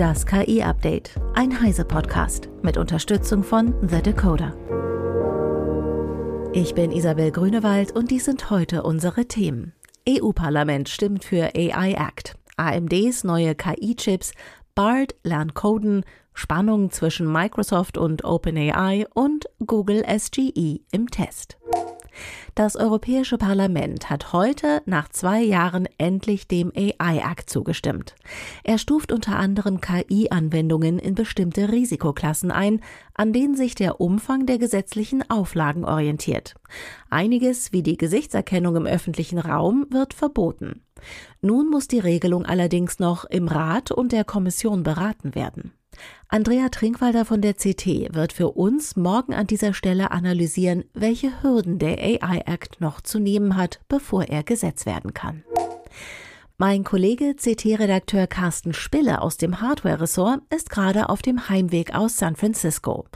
Das KI-Update, ein Heise-Podcast mit Unterstützung von The Decoder. Ich bin Isabel Grünewald und dies sind heute unsere Themen. EU-Parlament stimmt für AI Act, AMDs neue KI-Chips, BARD lernt coden, Spannung zwischen Microsoft und OpenAI und Google SGE im Test. Das Europäische Parlament hat heute nach zwei Jahren endlich dem AI-Act zugestimmt. Er stuft unter anderem KI-Anwendungen in bestimmte Risikoklassen ein, an denen sich der Umfang der gesetzlichen Auflagen orientiert. Einiges, wie die Gesichtserkennung im öffentlichen Raum, wird verboten. Nun muss die Regelung allerdings noch im Rat und der Kommission beraten werden. Andrea Trinkwalder von der CT wird für uns morgen an dieser Stelle analysieren, welche Hürden der AI Act noch zu nehmen hat, bevor er Gesetz werden kann. Mein Kollege CT-Redakteur Carsten Spille aus dem Hardware-Ressort ist gerade auf dem Heimweg aus San Francisco.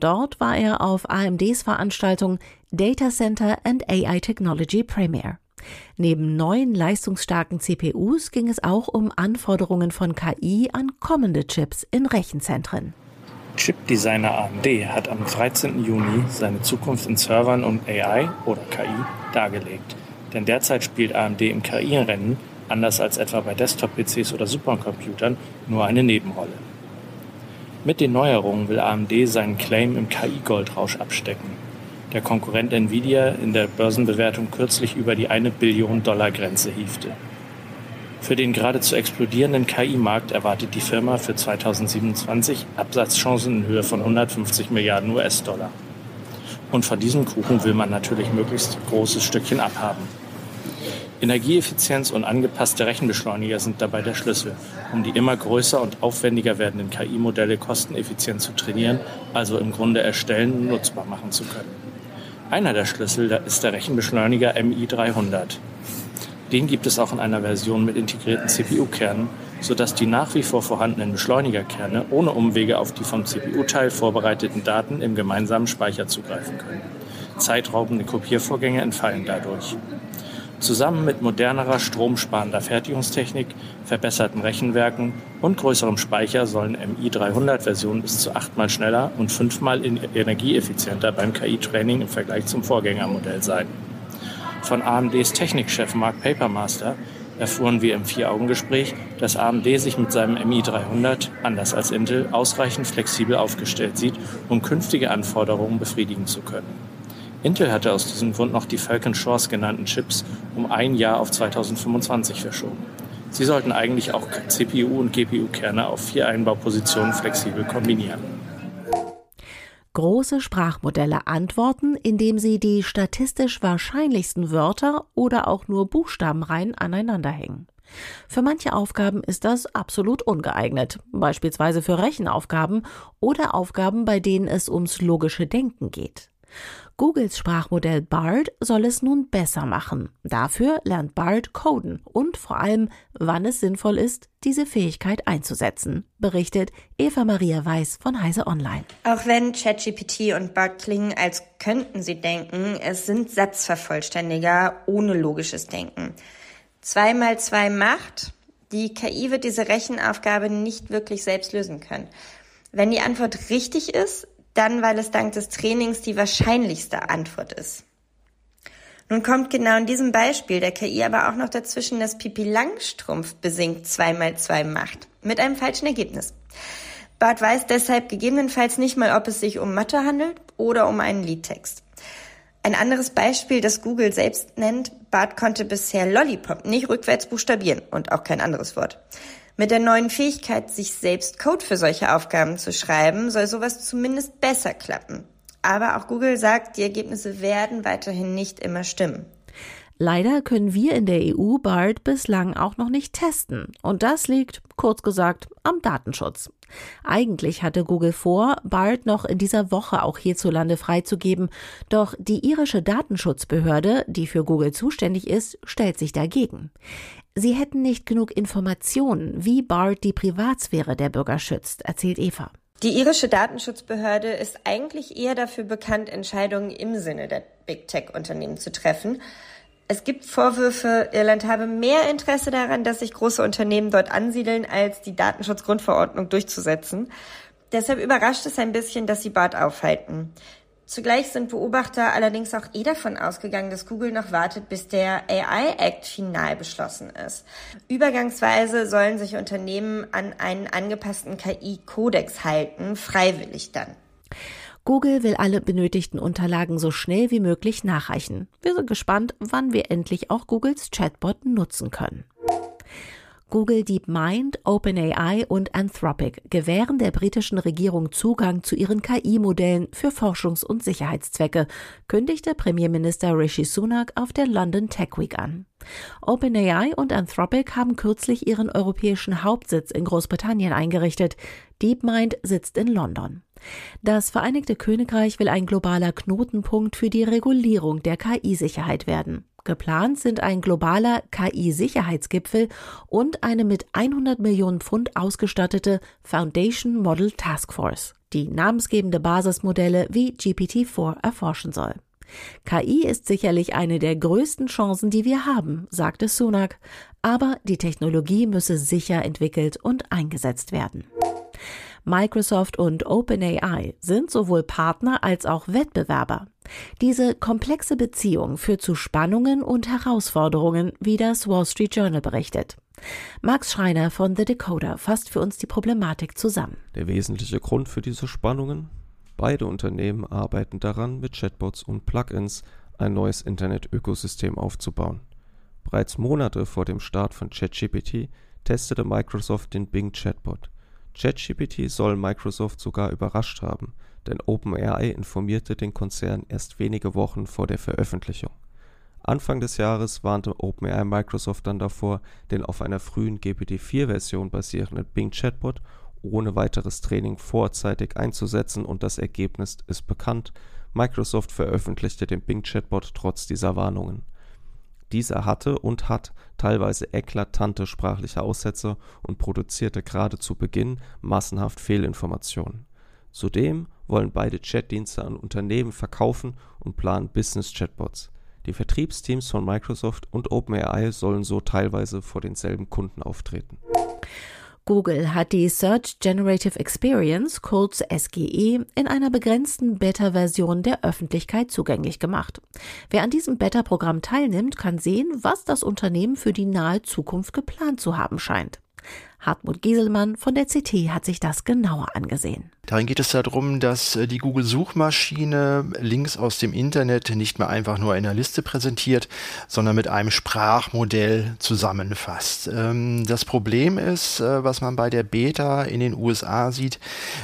Dort war er auf AMDs Veranstaltung Data Center and AI Technology Premier. Neben neuen leistungsstarken CPUs ging es auch um Anforderungen von KI an kommende Chips in Rechenzentren. Chipdesigner AMD hat am 13. Juni seine Zukunft in Servern und AI oder KI dargelegt. Denn derzeit spielt AMD im KI-Rennen, anders als etwa bei Desktop-PCs oder Supercomputern, nur eine Nebenrolle. Mit den Neuerungen will AMD seinen Claim im KI-Goldrausch abstecken der Konkurrent Nvidia in der Börsenbewertung kürzlich über die eine Billion Dollar Grenze hiefte. Für den geradezu explodierenden KI-Markt erwartet die Firma für 2027 Absatzchancen in Höhe von 150 Milliarden US-Dollar. Und von diesem Kuchen will man natürlich möglichst großes Stückchen abhaben. Energieeffizienz und angepasste Rechenbeschleuniger sind dabei der Schlüssel, um die immer größer und aufwendiger werdenden KI-Modelle kosteneffizient zu trainieren, also im Grunde erstellen und nutzbar machen zu können. Einer der Schlüssel ist der Rechenbeschleuniger MI300. Den gibt es auch in einer Version mit integrierten CPU-Kernen, sodass die nach wie vor vorhandenen Beschleunigerkerne ohne Umwege auf die vom CPU-Teil vorbereiteten Daten im gemeinsamen Speicher zugreifen können. Zeitraubende Kopiervorgänge entfallen dadurch. Zusammen mit modernerer, stromsparender Fertigungstechnik, verbesserten Rechenwerken und größerem Speicher sollen MI300-Versionen bis zu achtmal schneller und fünfmal energieeffizienter beim KI-Training im Vergleich zum Vorgängermodell sein. Von AMDs Technikchef Mark Papermaster erfuhren wir im Vier-Augen-Gespräch, dass AMD sich mit seinem MI300, anders als Intel, ausreichend flexibel aufgestellt sieht, um künftige Anforderungen befriedigen zu können. Intel hatte aus diesem Grund noch die Falcon Shores genannten Chips um ein Jahr auf 2025 verschoben. Sie sollten eigentlich auch CPU- und GPU-Kerne auf vier Einbaupositionen flexibel kombinieren. Große Sprachmodelle antworten, indem sie die statistisch wahrscheinlichsten Wörter oder auch nur Buchstabenreihen aneinanderhängen. Für manche Aufgaben ist das absolut ungeeignet, beispielsweise für Rechenaufgaben oder Aufgaben, bei denen es ums logische Denken geht. Googles Sprachmodell BARD soll es nun besser machen. Dafür lernt BARD coden und vor allem, wann es sinnvoll ist, diese Fähigkeit einzusetzen, berichtet Eva Maria Weiß von Heise Online. Auch wenn ChatGPT und BARD klingen, als könnten sie denken, es sind Satzvervollständiger ohne logisches Denken. Zwei mal zwei macht. Die KI wird diese Rechenaufgabe nicht wirklich selbst lösen können. Wenn die Antwort richtig ist, dann weil es dank des Trainings die wahrscheinlichste Antwort ist. Nun kommt genau in diesem Beispiel der KI aber auch noch dazwischen, dass Pipi Langstrumpf besingt 2 mal 2 macht. Mit einem falschen Ergebnis. Bart weiß deshalb gegebenenfalls nicht mal, ob es sich um Mathe handelt oder um einen Liedtext. Ein anderes Beispiel, das Google selbst nennt, Bart konnte bisher Lollipop nicht rückwärts buchstabieren und auch kein anderes Wort. Mit der neuen Fähigkeit, sich selbst Code für solche Aufgaben zu schreiben, soll sowas zumindest besser klappen. Aber auch Google sagt, die Ergebnisse werden weiterhin nicht immer stimmen. Leider können wir in der EU BART bislang auch noch nicht testen. Und das liegt, kurz gesagt, am Datenschutz. Eigentlich hatte Google vor, BART noch in dieser Woche auch hierzulande freizugeben. Doch die irische Datenschutzbehörde, die für Google zuständig ist, stellt sich dagegen. Sie hätten nicht genug Informationen, wie BART die Privatsphäre der Bürger schützt, erzählt Eva. Die irische Datenschutzbehörde ist eigentlich eher dafür bekannt, Entscheidungen im Sinne der Big Tech Unternehmen zu treffen. Es gibt Vorwürfe, Irland habe mehr Interesse daran, dass sich große Unternehmen dort ansiedeln, als die Datenschutzgrundverordnung durchzusetzen. Deshalb überrascht es ein bisschen, dass sie Bart aufhalten. Zugleich sind Beobachter allerdings auch eh davon ausgegangen, dass Google noch wartet, bis der AI Act final beschlossen ist. Übergangsweise sollen sich Unternehmen an einen angepassten KI-Kodex halten, freiwillig dann. Google will alle benötigten Unterlagen so schnell wie möglich nachreichen. Wir sind gespannt, wann wir endlich auch Googles Chatbot nutzen können. Google DeepMind, OpenAI und Anthropic gewähren der britischen Regierung Zugang zu ihren KI-Modellen für Forschungs- und Sicherheitszwecke, kündigte Premierminister Rishi Sunak auf der London Tech Week an. OpenAI und Anthropic haben kürzlich ihren europäischen Hauptsitz in Großbritannien eingerichtet. DeepMind sitzt in London. Das Vereinigte Königreich will ein globaler Knotenpunkt für die Regulierung der KI-Sicherheit werden. Geplant sind ein globaler KI-Sicherheitsgipfel und eine mit 100 Millionen Pfund ausgestattete Foundation Model Task Force, die namensgebende Basismodelle wie GPT-4 erforschen soll. KI ist sicherlich eine der größten Chancen, die wir haben, sagte Sunak, aber die Technologie müsse sicher entwickelt und eingesetzt werden. Microsoft und OpenAI sind sowohl Partner als auch Wettbewerber. Diese komplexe Beziehung führt zu Spannungen und Herausforderungen, wie das Wall Street Journal berichtet. Max Schreiner von The Decoder fasst für uns die Problematik zusammen. Der wesentliche Grund für diese Spannungen? Beide Unternehmen arbeiten daran, mit Chatbots und Plugins ein neues Internet-Ökosystem aufzubauen. Bereits Monate vor dem Start von ChatGPT testete Microsoft den Bing Chatbot. ChatGPT soll Microsoft sogar überrascht haben, denn OpenAI informierte den Konzern erst wenige Wochen vor der Veröffentlichung. Anfang des Jahres warnte OpenAI Microsoft dann davor, den auf einer frühen GPT-4-Version basierenden Bing Chatbot ohne weiteres Training vorzeitig einzusetzen und das Ergebnis ist bekannt. Microsoft veröffentlichte den Bing Chatbot trotz dieser Warnungen. Dieser hatte und hat teilweise eklatante sprachliche Aussätze und produzierte gerade zu Beginn massenhaft Fehlinformationen. Zudem wollen beide Chatdienste an Unternehmen verkaufen und planen Business-Chatbots. Die Vertriebsteams von Microsoft und OpenAI sollen so teilweise vor denselben Kunden auftreten. Google hat die Search Generative Experience, kurz SGE, in einer begrenzten Beta-Version der Öffentlichkeit zugänglich gemacht. Wer an diesem Beta-Programm teilnimmt, kann sehen, was das Unternehmen für die nahe Zukunft geplant zu haben scheint. Hartmut Gieselmann von der CT hat sich das genauer angesehen. Darin geht es darum, dass äh, die Google-Suchmaschine Links aus dem Internet nicht mehr einfach nur in einer Liste präsentiert, sondern mit einem Sprachmodell zusammenfasst. Ähm, das Problem ist, äh, was man bei der Beta in den USA sieht,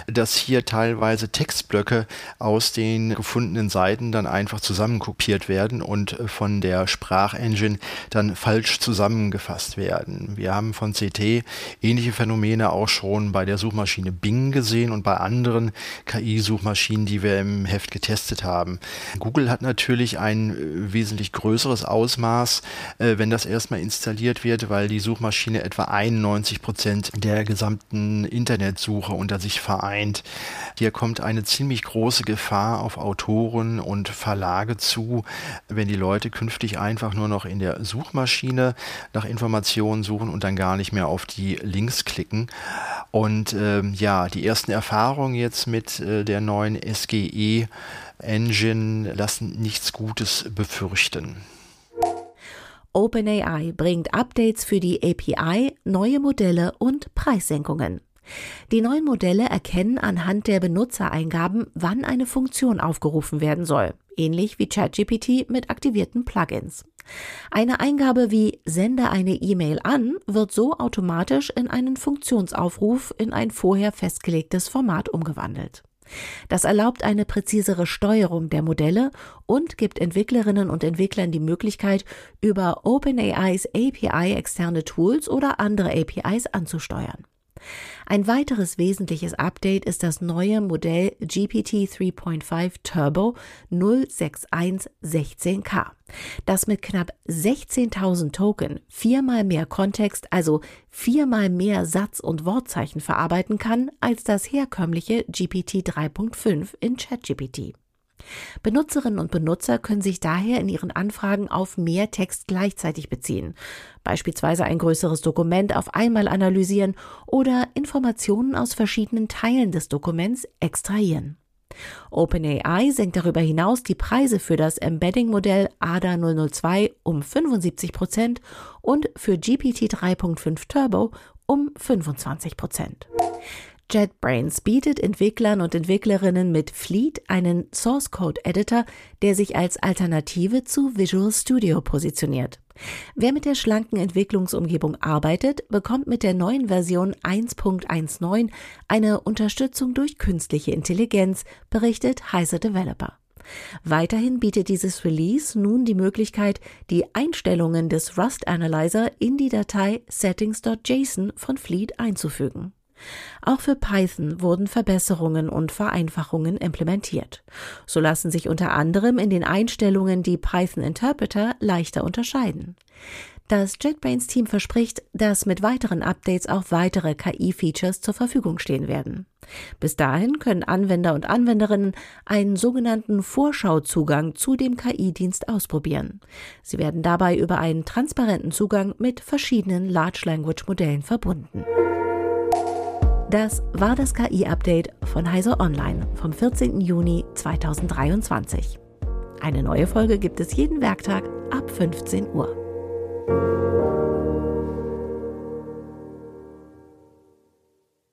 dass hier teilweise Textblöcke aus den gefundenen Seiten dann einfach zusammenkopiert werden und von der Sprachengine dann falsch zusammengefasst werden. Wir haben von CT ähnliche Phänomene auch schon bei der Suchmaschine Bing gesehen und bei anderen KI-Suchmaschinen, die wir im Heft getestet haben. Google hat natürlich ein äh, wesentlich größeres Ausmaß, äh, wenn das erstmal installiert wird, weil die Suchmaschine etwa 91 Prozent der gesamten Internetsuche unter sich vereint. Hier kommt eine ziemlich große Gefahr auf Autoren und Verlage zu, wenn die Leute künftig einfach nur noch in der Suchmaschine nach Informationen suchen und dann gar nicht mehr auf die Links klicken. Und ähm, ja, die ersten Erfahrungen jetzt mit äh, der neuen SGE Engine lassen nichts Gutes befürchten. OpenAI bringt Updates für die API, neue Modelle und Preissenkungen. Die neuen Modelle erkennen anhand der Benutzereingaben, wann eine Funktion aufgerufen werden soll, ähnlich wie ChatGPT mit aktivierten Plugins. Eine Eingabe wie Sende eine E-Mail an wird so automatisch in einen Funktionsaufruf in ein vorher festgelegtes Format umgewandelt. Das erlaubt eine präzisere Steuerung der Modelle und gibt Entwicklerinnen und Entwicklern die Möglichkeit, über OpenAIs API externe Tools oder andere APIs anzusteuern. Ein weiteres wesentliches Update ist das neue Modell GPT 3.5 Turbo 06116K, das mit knapp 16.000 Token viermal mehr Kontext, also viermal mehr Satz- und Wortzeichen verarbeiten kann als das herkömmliche GPT 3.5 in ChatGPT. Benutzerinnen und Benutzer können sich daher in ihren Anfragen auf mehr Text gleichzeitig beziehen, beispielsweise ein größeres Dokument auf einmal analysieren oder Informationen aus verschiedenen Teilen des Dokuments extrahieren. OpenAI senkt darüber hinaus die Preise für das Embedding-Modell ADA 002 um 75 Prozent und für GPT 3.5 Turbo um 25 Prozent. JetBrains bietet Entwicklern und Entwicklerinnen mit Fleet einen Source Code Editor, der sich als Alternative zu Visual Studio positioniert. Wer mit der schlanken Entwicklungsumgebung arbeitet, bekommt mit der neuen Version 1.19 eine Unterstützung durch künstliche Intelligenz, berichtet Heise Developer. Weiterhin bietet dieses Release nun die Möglichkeit, die Einstellungen des Rust Analyzer in die Datei settings.json von Fleet einzufügen. Auch für Python wurden Verbesserungen und Vereinfachungen implementiert. So lassen sich unter anderem in den Einstellungen die Python Interpreter leichter unterscheiden. Das JetBrains-Team verspricht, dass mit weiteren Updates auch weitere KI-Features zur Verfügung stehen werden. Bis dahin können Anwender und Anwenderinnen einen sogenannten Vorschauzugang zu dem KI-Dienst ausprobieren. Sie werden dabei über einen transparenten Zugang mit verschiedenen Large Language Modellen verbunden. Das war das KI-Update von Heise Online vom 14. Juni 2023. Eine neue Folge gibt es jeden Werktag ab 15 Uhr.